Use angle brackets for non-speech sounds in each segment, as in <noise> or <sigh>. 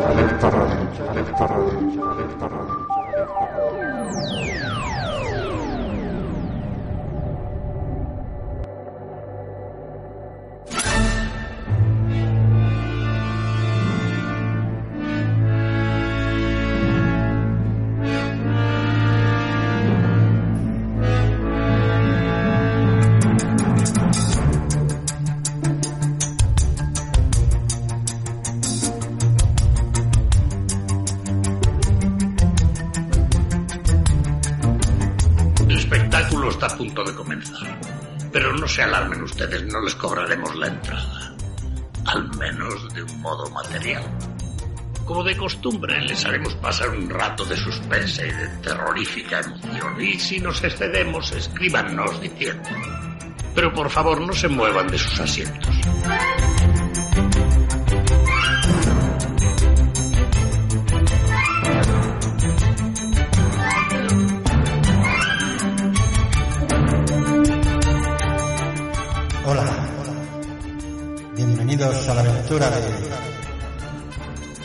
alerta radio, alerta radio, alerta radio. Se alarmen ustedes, no les cobraremos la entrada. Al menos de un modo material. Como de costumbre, les haremos pasar un rato de suspense y de terrorífica emoción. Y si nos excedemos, escríbanos diciendo. Pero por favor, no se muevan de sus asientos. La aventura de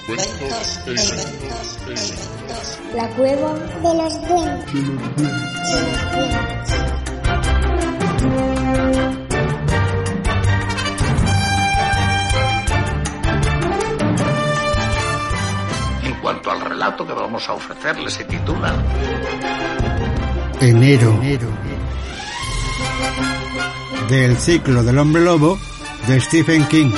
Cuentos e inventos, inventos. La cueva de los duendes. Cuanto al relato que vamos a ofrecerles, se titula Enero. Del ciclo del hombre lobo de Stephen King.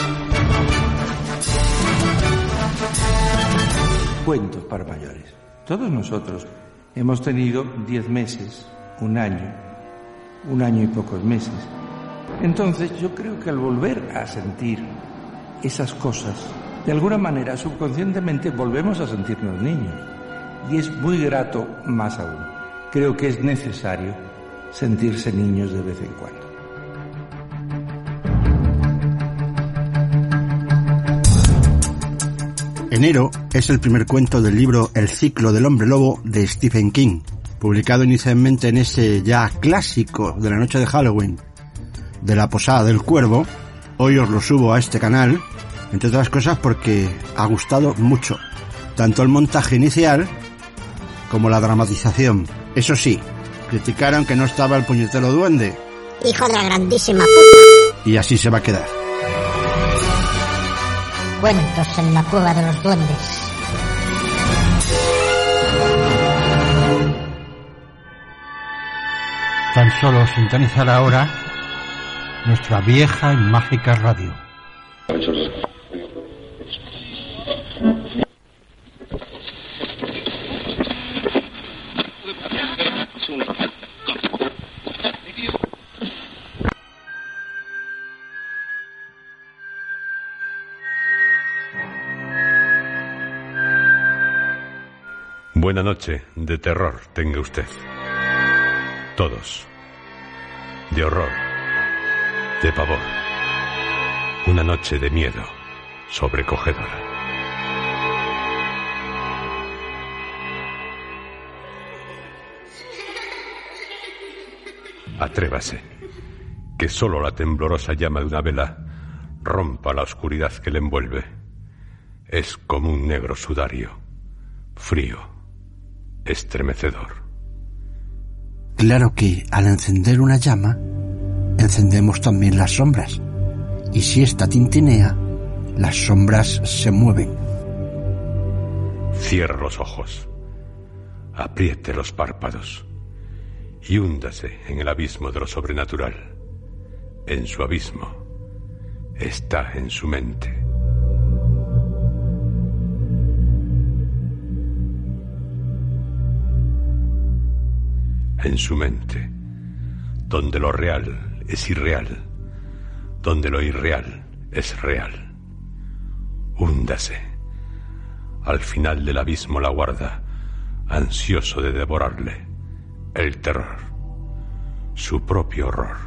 Cuentos para mayores. Todos nosotros hemos tenido 10 meses, un año, un año y pocos meses. Entonces yo creo que al volver a sentir esas cosas, de alguna manera subconscientemente volvemos a sentirnos niños. Y es muy grato más aún. Creo que es necesario sentirse niños de vez en cuando. Enero es el primer cuento del libro El ciclo del hombre lobo de Stephen King, publicado inicialmente en ese ya clásico de la noche de Halloween de la Posada del Cuervo. Hoy os lo subo a este canal, entre otras cosas porque ha gustado mucho, tanto el montaje inicial como la dramatización. Eso sí, criticaron que no estaba el puñetero duende, Hijo de la grandísima puta. y así se va a quedar. Cuentos en la cueva de los duendes. Tan solo sintonizar ahora nuestra vieja y mágica radio. Buena noche de terror tenga usted. Todos. De horror. De pavor. Una noche de miedo sobrecogedora. Atrévase. Que solo la temblorosa llama de una vela rompa la oscuridad que le envuelve. Es como un negro sudario, frío, estremecedor. Claro que al encender una llama, encendemos también las sombras. Y si esta tintinea, las sombras se mueven. Cierre los ojos, apriete los párpados y húndase en el abismo de lo sobrenatural. En su abismo está en su mente. En su mente, donde lo real es irreal, donde lo irreal es real. Húndase. Al final del abismo la guarda, ansioso de devorarle, el terror, su propio horror,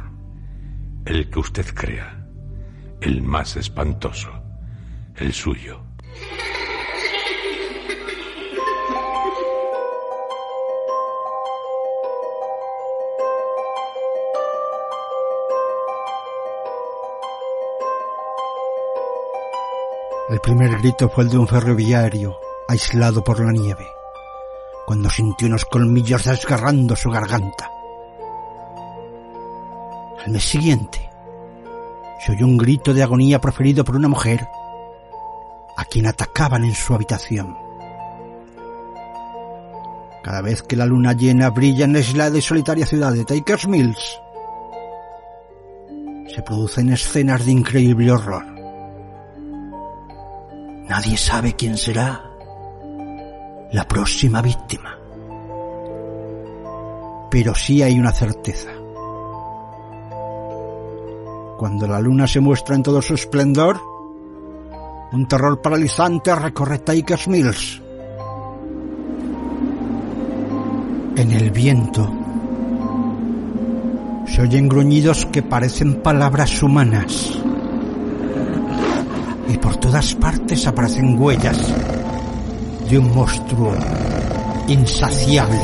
el que usted crea, el más espantoso, el suyo. El primer grito fue el de un ferroviario aislado por la nieve, cuando sintió unos colmillos desgarrando su garganta. Al mes siguiente, se oyó un grito de agonía proferido por una mujer a quien atacaban en su habitación. Cada vez que la luna llena brilla en la aislada y solitaria ciudad de Takers Mills, se producen escenas de increíble horror. Nadie sabe quién será la próxima víctima. Pero sí hay una certeza. Cuando la luna se muestra en todo su esplendor, un terror paralizante recorre Takers Mills. En el viento se oyen gruñidos que parecen palabras humanas y por todas partes aparecen huellas de un monstruo insaciable.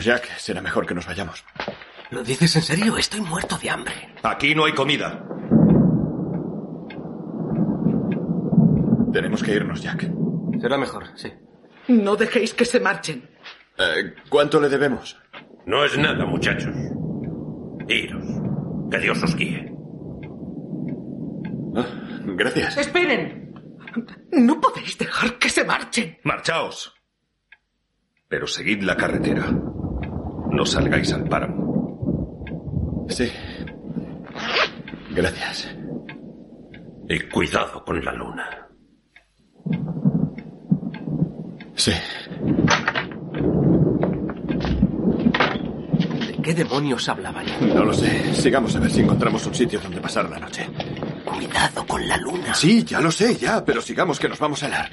Jack, será mejor que nos vayamos. ¿Lo dices en serio? Estoy muerto de hambre. Aquí no hay comida. Tenemos que irnos, Jack. Será mejor, sí. No dejéis que se marchen. Eh, ¿Cuánto le debemos? No es nada, muchachos. Iros. Que Dios os guíe. Ah, gracias. Esperen. No podéis dejar que se marchen. Marchaos. Pero seguid la carretera. No salgáis al páramo. Sí. Gracias. Y cuidado con la luna. Sí. ¿De qué demonios hablaban? No lo sé. Sigamos a ver si encontramos un sitio donde pasar la noche. Cuidado con la luna. Sí, ya lo sé, ya, pero sigamos que nos vamos a helar.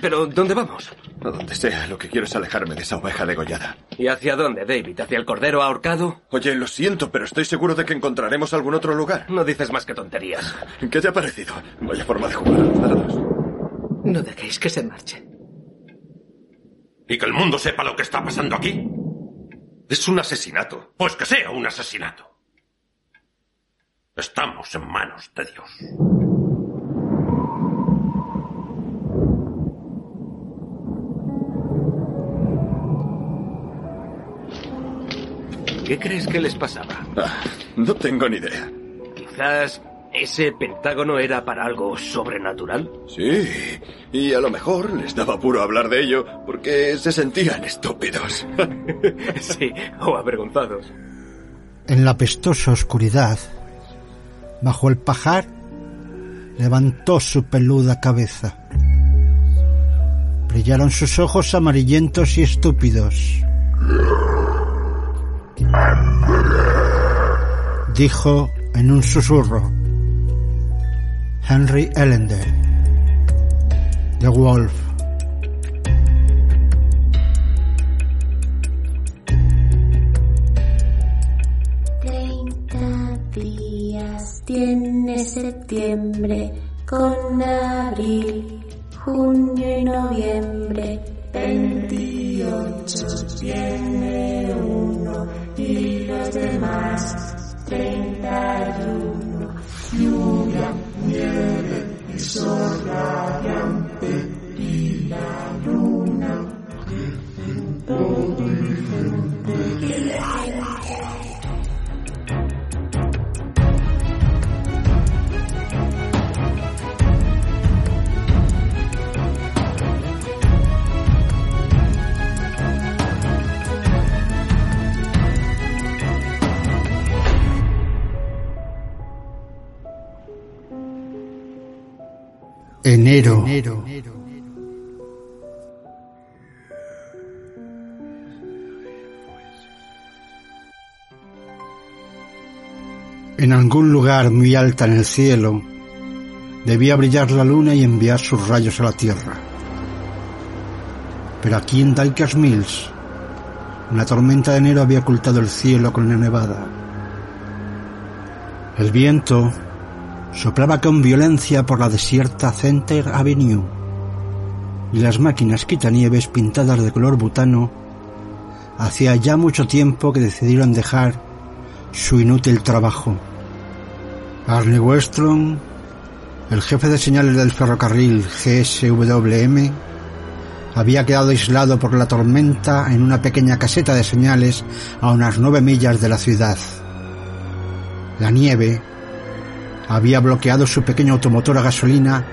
¿Pero dónde vamos? A donde sea, lo que quiero es alejarme de esa oveja degollada. ¿Y hacia dónde, David? ¿Hacia el cordero ahorcado? Oye, lo siento, pero estoy seguro de que encontraremos algún otro lugar. No dices más que tonterías. ¿Qué te ha parecido? Vaya forma de jugar a los dados. No dejéis que se marchen. ¿Y que el mundo sepa lo que está pasando aquí? Es un asesinato. Pues que sea un asesinato. Estamos en manos de Dios. ¿Qué crees que les pasaba? Ah, no tengo ni idea. Quizás ese pentágono era para algo sobrenatural. Sí, y a lo mejor les daba puro hablar de ello porque se sentían estúpidos. <laughs> sí, o avergonzados. En la pestosa oscuridad, bajo el pajar, levantó su peluda cabeza. Brillaron sus ojos amarillentos y estúpidos. Dijo en un susurro Henry Ellender, The Wolf. Treinta días tiene septiembre con abril, junio y noviembre. Veintiocho tiene uno y los demás Enero. En algún lugar muy alta en el cielo debía brillar la luna y enviar sus rayos a la tierra. Pero aquí en Dykers Mills, una tormenta de enero había ocultado el cielo con la nevada. El viento soplaba con violencia por la desierta Center Avenue y las máquinas quitanieves pintadas de color butano hacía ya mucho tiempo que decidieron dejar su inútil trabajo. Arne Westrom, el jefe de señales del ferrocarril GSWM, había quedado aislado por la tormenta en una pequeña caseta de señales a unas nueve millas de la ciudad. La nieve había bloqueado su pequeño automotor a gasolina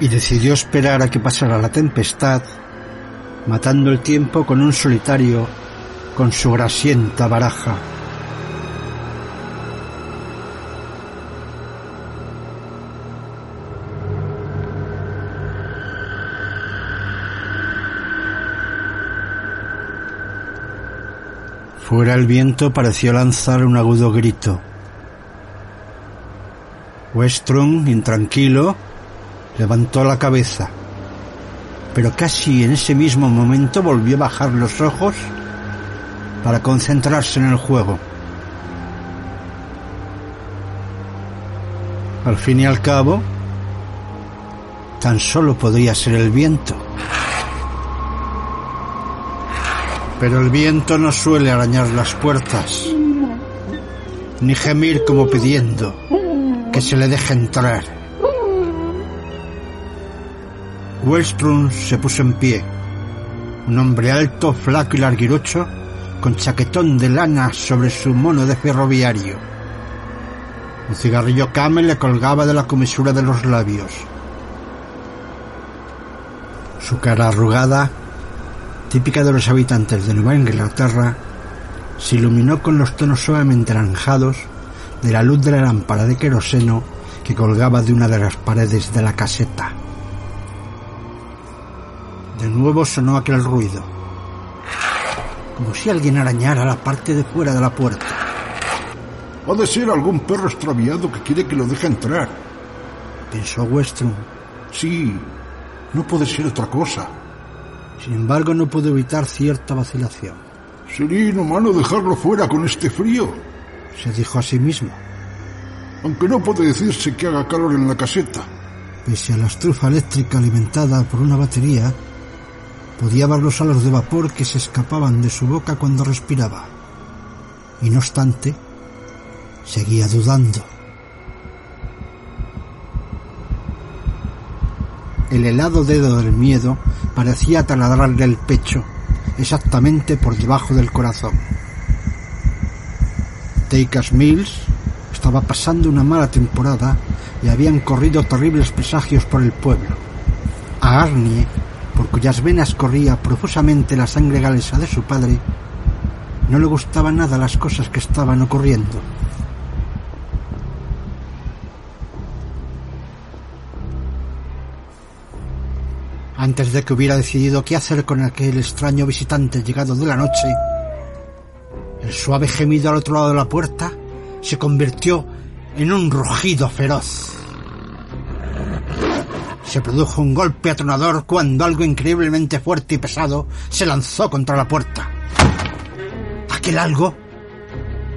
y decidió esperar a que pasara la tempestad, matando el tiempo con un solitario con su grasienta baraja. Fuera el viento pareció lanzar un agudo grito. Westrom, intranquilo, levantó la cabeza, pero casi en ese mismo momento volvió a bajar los ojos para concentrarse en el juego. Al fin y al cabo, tan solo podría ser el viento. Pero el viento no suele arañar las puertas, ni gemir como pidiendo que se le deje entrar. Wellstrom se puso en pie, un hombre alto, flaco y larguirucho, con chaquetón de lana sobre su mono de ferroviario. Un cigarrillo camel le colgaba de la comisura de los labios. Su cara arrugada típica de los habitantes de Nueva Inglaterra, se iluminó con los tonos suavemente anaranjados de la luz de la lámpara de queroseno que colgaba de una de las paredes de la caseta. De nuevo sonó aquel ruido, como si alguien arañara la parte de fuera de la puerta. Ha de ser algún perro extraviado que quiere que lo deje entrar, pensó Westrom. Sí, no puede ser otra cosa. Sin embargo, no pudo evitar cierta vacilación. Sería inhumano dejarlo fuera con este frío, se dijo a sí mismo. Aunque no puede decirse que haga calor en la caseta. Pese a la estufa eléctrica alimentada por una batería, podía ver los halos de vapor que se escapaban de su boca cuando respiraba. Y no obstante, seguía dudando. El helado dedo del miedo parecía taladrarle el pecho, exactamente por debajo del corazón. Takers Mills estaba pasando una mala temporada y habían corrido terribles presagios por el pueblo. A Arnie, por cuyas venas corría profusamente la sangre galesa de su padre, no le gustaban nada las cosas que estaban ocurriendo. Antes de que hubiera decidido qué hacer con aquel extraño visitante llegado de la noche, el suave gemido al otro lado de la puerta se convirtió en un rugido feroz. Se produjo un golpe atronador cuando algo increíblemente fuerte y pesado se lanzó contra la puerta. Aquel algo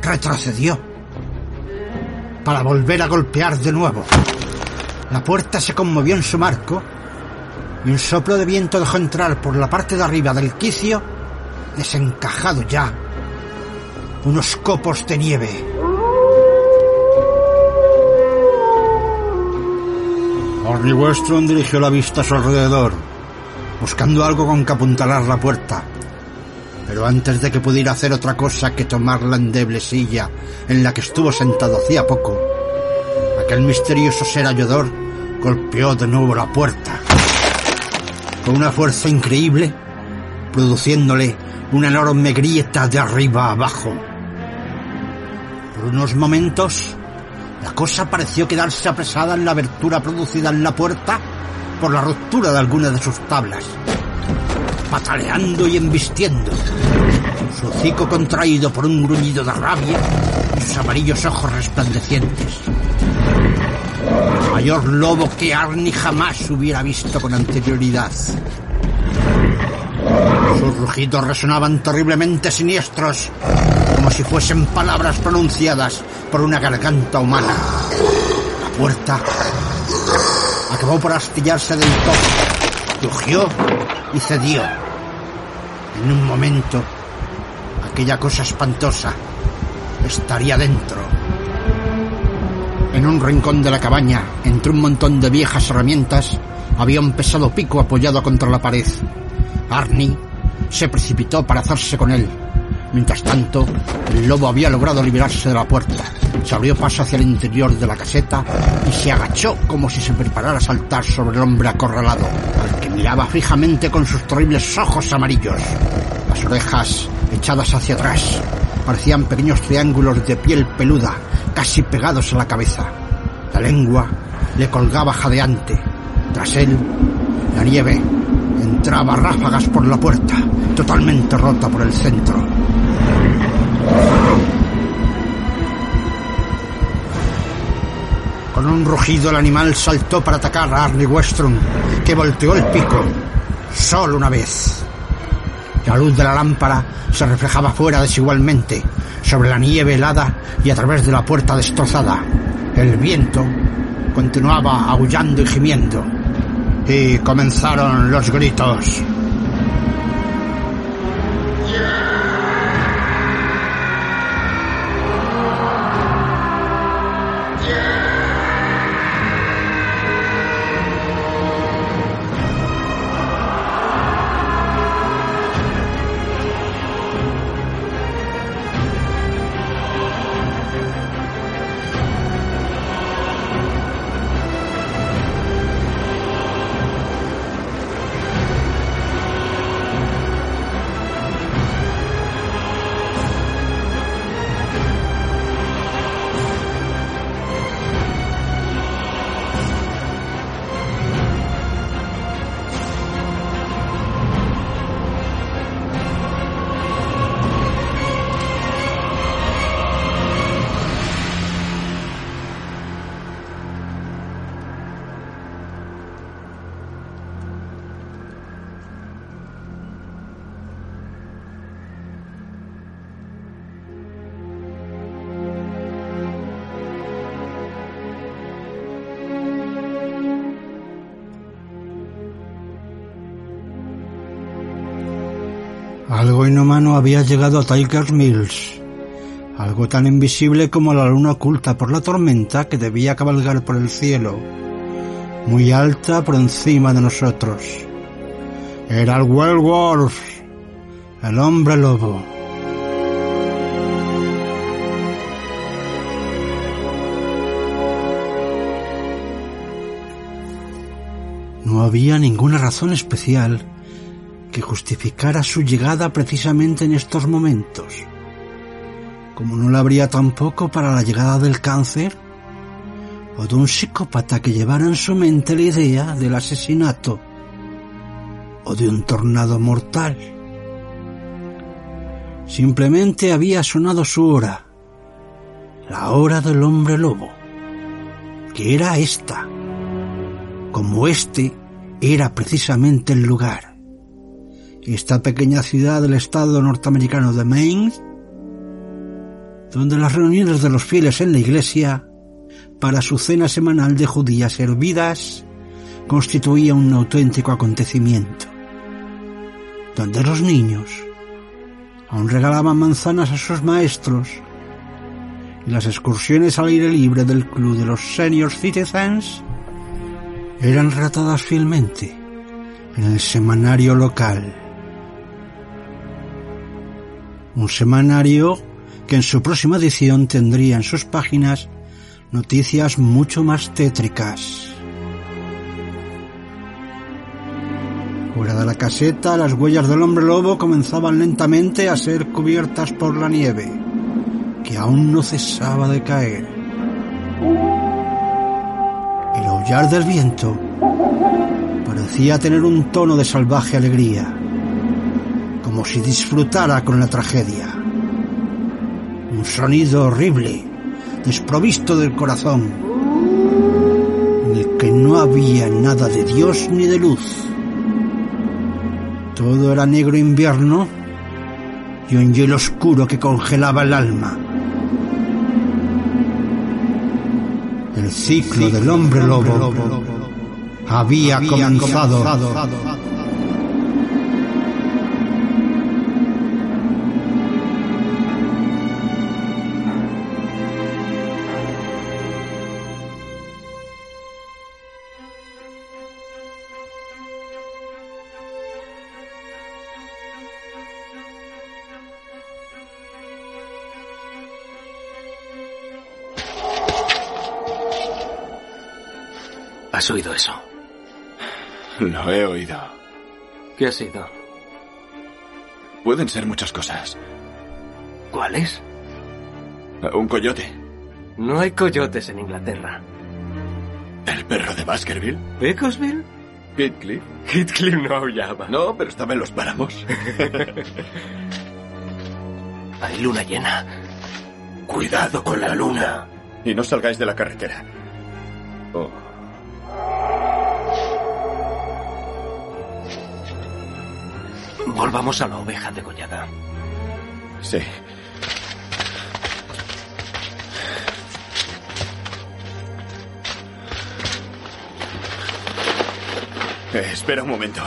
retrocedió para volver a golpear de nuevo. La puerta se conmovió en su marco y un soplo de viento dejó entrar por la parte de arriba del quicio, desencajado ya, unos copos de nieve. Arnie Westron dirigió la vista a su alrededor, buscando algo con que apuntalar la puerta. Pero antes de que pudiera hacer otra cosa que tomar la endeble silla en la que estuvo sentado hacía poco, aquel misterioso ser ayudor golpeó de nuevo la puerta con una fuerza increíble, produciéndole una enorme grieta de arriba a abajo. Por unos momentos, la cosa pareció quedarse apresada en la abertura producida en la puerta por la ruptura de alguna de sus tablas, pataleando y embistiendo, su hocico contraído por un gruñido de rabia y sus amarillos ojos resplandecientes. El mayor lobo que Arnie jamás hubiera visto con anterioridad. Sus rugidos resonaban terriblemente siniestros, como si fuesen palabras pronunciadas por una garganta humana. La puerta acabó por astillarse del todo, rugió y cedió. En un momento, aquella cosa espantosa estaría dentro. En un rincón de la cabaña, entre un montón de viejas herramientas, había un pesado pico apoyado contra la pared. Arnie se precipitó para hacerse con él. Mientras tanto, el lobo había logrado liberarse de la puerta. Se abrió paso hacia el interior de la caseta y se agachó como si se preparara a saltar sobre el hombre acorralado, al que miraba fijamente con sus terribles ojos amarillos. Las orejas echadas hacia atrás parecían pequeños triángulos de piel peluda, casi pegados a la cabeza. La lengua le colgaba jadeante. Tras él, la nieve entraba ráfagas por la puerta, totalmente rota por el centro. Con un rugido el animal saltó para atacar a Arnie Westrom, que volteó el pico, solo una vez. La luz de la lámpara se reflejaba fuera desigualmente, sobre la nieve helada y a través de la puerta destrozada. El viento continuaba aullando y gimiendo. Y comenzaron los gritos. Algo inhumano había llegado a Tiger Mills. Algo tan invisible como la luna oculta por la tormenta que debía cabalgar por el cielo, muy alta por encima de nosotros. Era el Werewolf, el hombre lobo. No había ninguna razón especial que justificara su llegada precisamente en estos momentos, como no la habría tampoco para la llegada del cáncer o de un psicópata que llevara en su mente la idea del asesinato o de un tornado mortal. Simplemente había sonado su hora, la hora del hombre lobo, que era esta, como este era precisamente el lugar esta pequeña ciudad del estado norteamericano de Maine, donde las reuniones de los fieles en la iglesia para su cena semanal de judías hervidas constituía un auténtico acontecimiento, donde los niños aún regalaban manzanas a sus maestros y las excursiones al aire libre del club de los senior citizens eran relatadas fielmente en el semanario local un semanario que en su próxima edición tendría en sus páginas noticias mucho más tétricas. Fuera de la caseta, las huellas del hombre lobo comenzaban lentamente a ser cubiertas por la nieve, que aún no cesaba de caer. El aullar del viento parecía tener un tono de salvaje alegría, como si disfrutara con la tragedia. Un sonido horrible, desprovisto del corazón, en el que no había nada de Dios ni de luz. Todo era negro invierno y un hielo oscuro que congelaba el alma. El ciclo del hombre lobo había comenzado. ¿Has oído eso? Lo he oído. ¿Qué ha sido? Pueden ser muchas cosas. ¿Cuáles? Un coyote. No hay coyotes en Inglaterra. ¿El perro de Baskerville? ¿Beaconsville? Heathcliff. Heathcliff no aullaba. No, pero estaba en los páramos. <laughs> Hay luna llena. Cuidado con la luna. Y no salgáis de la carretera. Oh. Volvamos a la oveja degollada. Sí. Eh, espera un momento.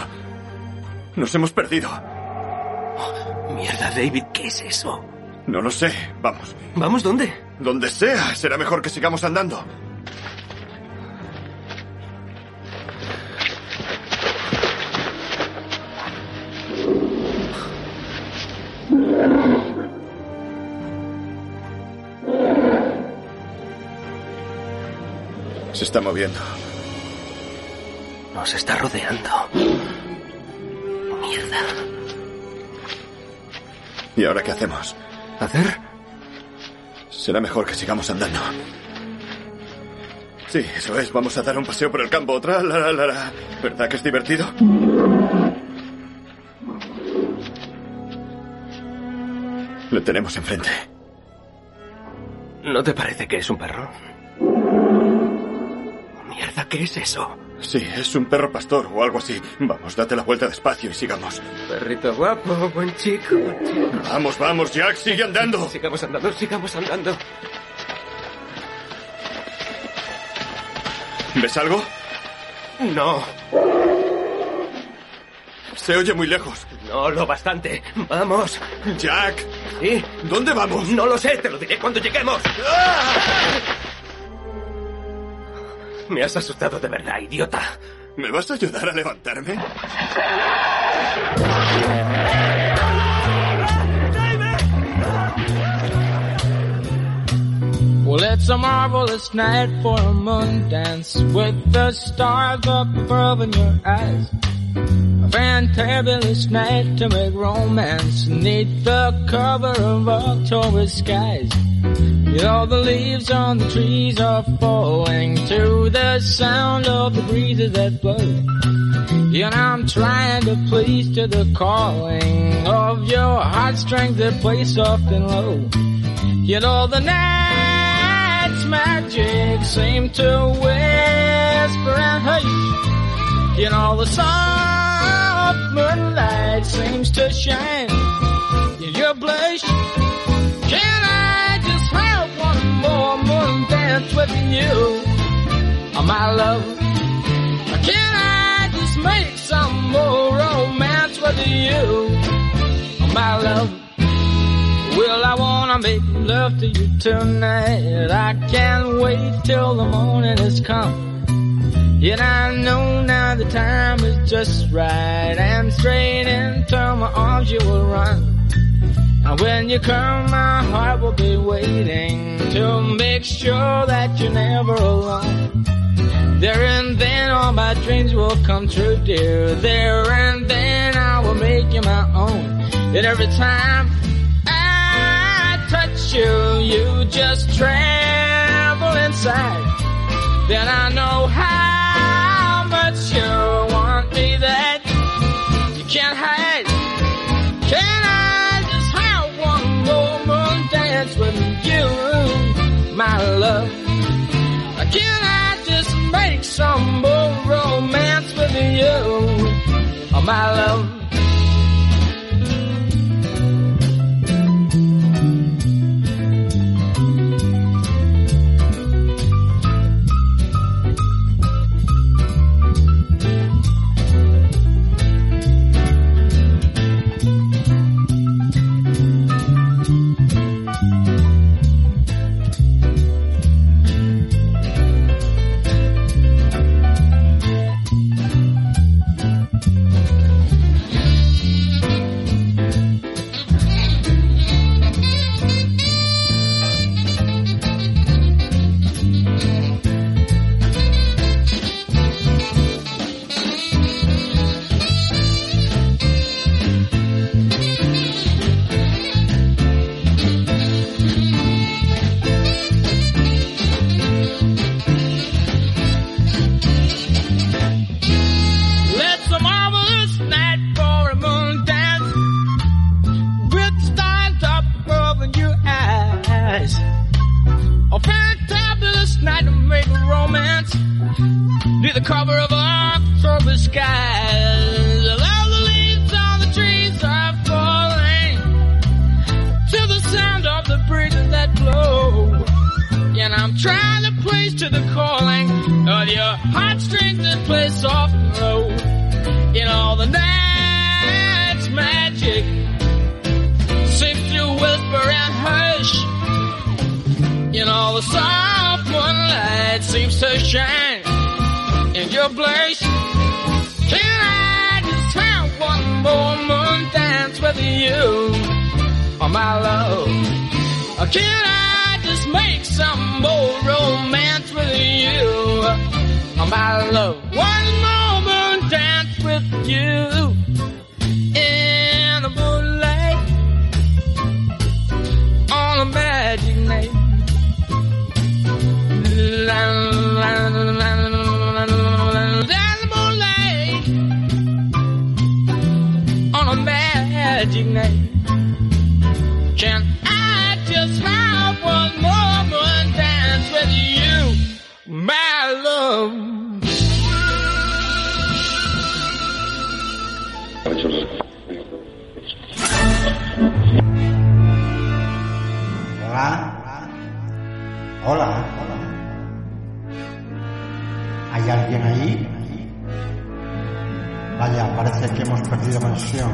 Nos hemos perdido. Oh, mierda, David, ¿qué es eso? No lo sé. Vamos. ¿Vamos dónde? Donde sea. Será mejor que sigamos andando. Se está moviendo. Nos está rodeando. Mierda. ¿Y ahora qué hacemos? ¿Hacer? Será mejor que sigamos andando. Sí, eso es. Vamos a dar un paseo por el campo. Otra, la, la. ¿Verdad que es divertido? Le tenemos enfrente. ¿No te parece que es un perro? ¿Qué es eso? Sí, es un perro pastor o algo así. Vamos, date la vuelta despacio y sigamos. Perrito guapo, buen chico, buen chico. Vamos, vamos, Jack, sigue andando. Sigamos andando, sigamos andando. ¿Ves algo? No. Se oye muy lejos. No lo bastante. Vamos. Jack. ¿Sí? ¿Dónde vamos? No lo sé, te lo diré cuando lleguemos. Me has asustado de verdad, idiota. ¿Me vas a ayudar a levantarme? Well, it's a marvelous night for a moon dance with the stars up above in your eyes. A fantabulous night to make romance neath the cover of October skies. Know the leaves on the trees are falling to the sound of the breezes that blow. And I'm trying to please to the calling of your heartstrings that play soft and low. You know the night's magic seem to whisper and hush. You know the soft moonlight seems to shine in your blush. Dance with you, my love? Can I just make some more romance with you, oh, my love? Well, I wanna make love to you tonight. I can't wait till the morning has come. Yet I know now the time is just right and straight into my arms you will run. And when you come, my heart will be waiting to make sure that you're never alone. There and then all my dreams will come true, dear. There and then I will make you my own. And every time I touch you, you just tremble inside. Then I know how some more romance with you, oh, my love? Shine in your place. Can I just have one more moon dance with you, oh my love? Can I just make some more romance with you, oh my love? One more moon dance with you Hola. Hola. ¿Hay alguien ahí? Vaya, parece que hemos perdido conexión.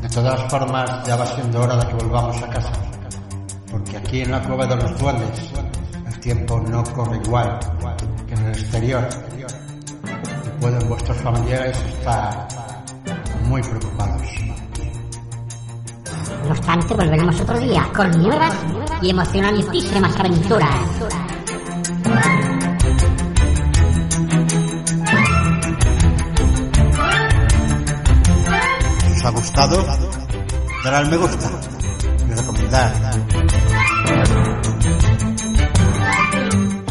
De todas formas, ya va siendo hora de que volvamos a casa. Porque aquí en la cueva de los duendes, el tiempo no corre igual que en el exterior. Pueden vuestros familiares estar muy preocupados. No obstante, volveremos otro día con nuevas y emocionantísimas aventuras. Si os ha gustado, darle al me gusta y recomendar.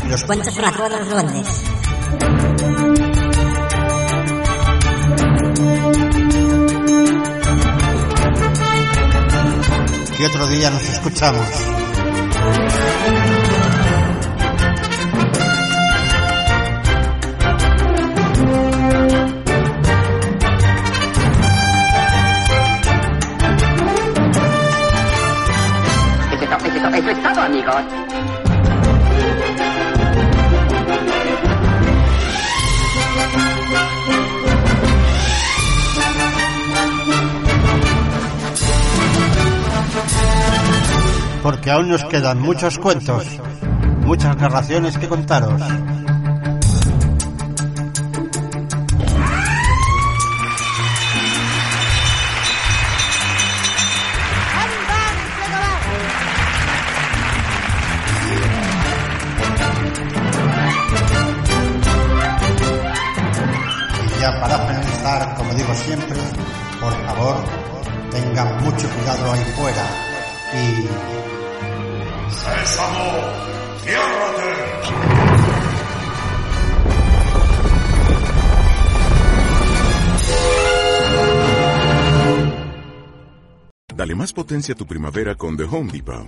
Los cuentos son cueva de los duendes. Y otro día nos escuchamos. Porque aún nos quedan muchos cuentos, muchas narraciones que contaros. Y ya para finalizar, como digo siempre, por favor, tengan mucho cuidado ahí fuera y ¡Sésamo! ¡Ciérrate! Dale más potencia a tu primavera con The Home Depot.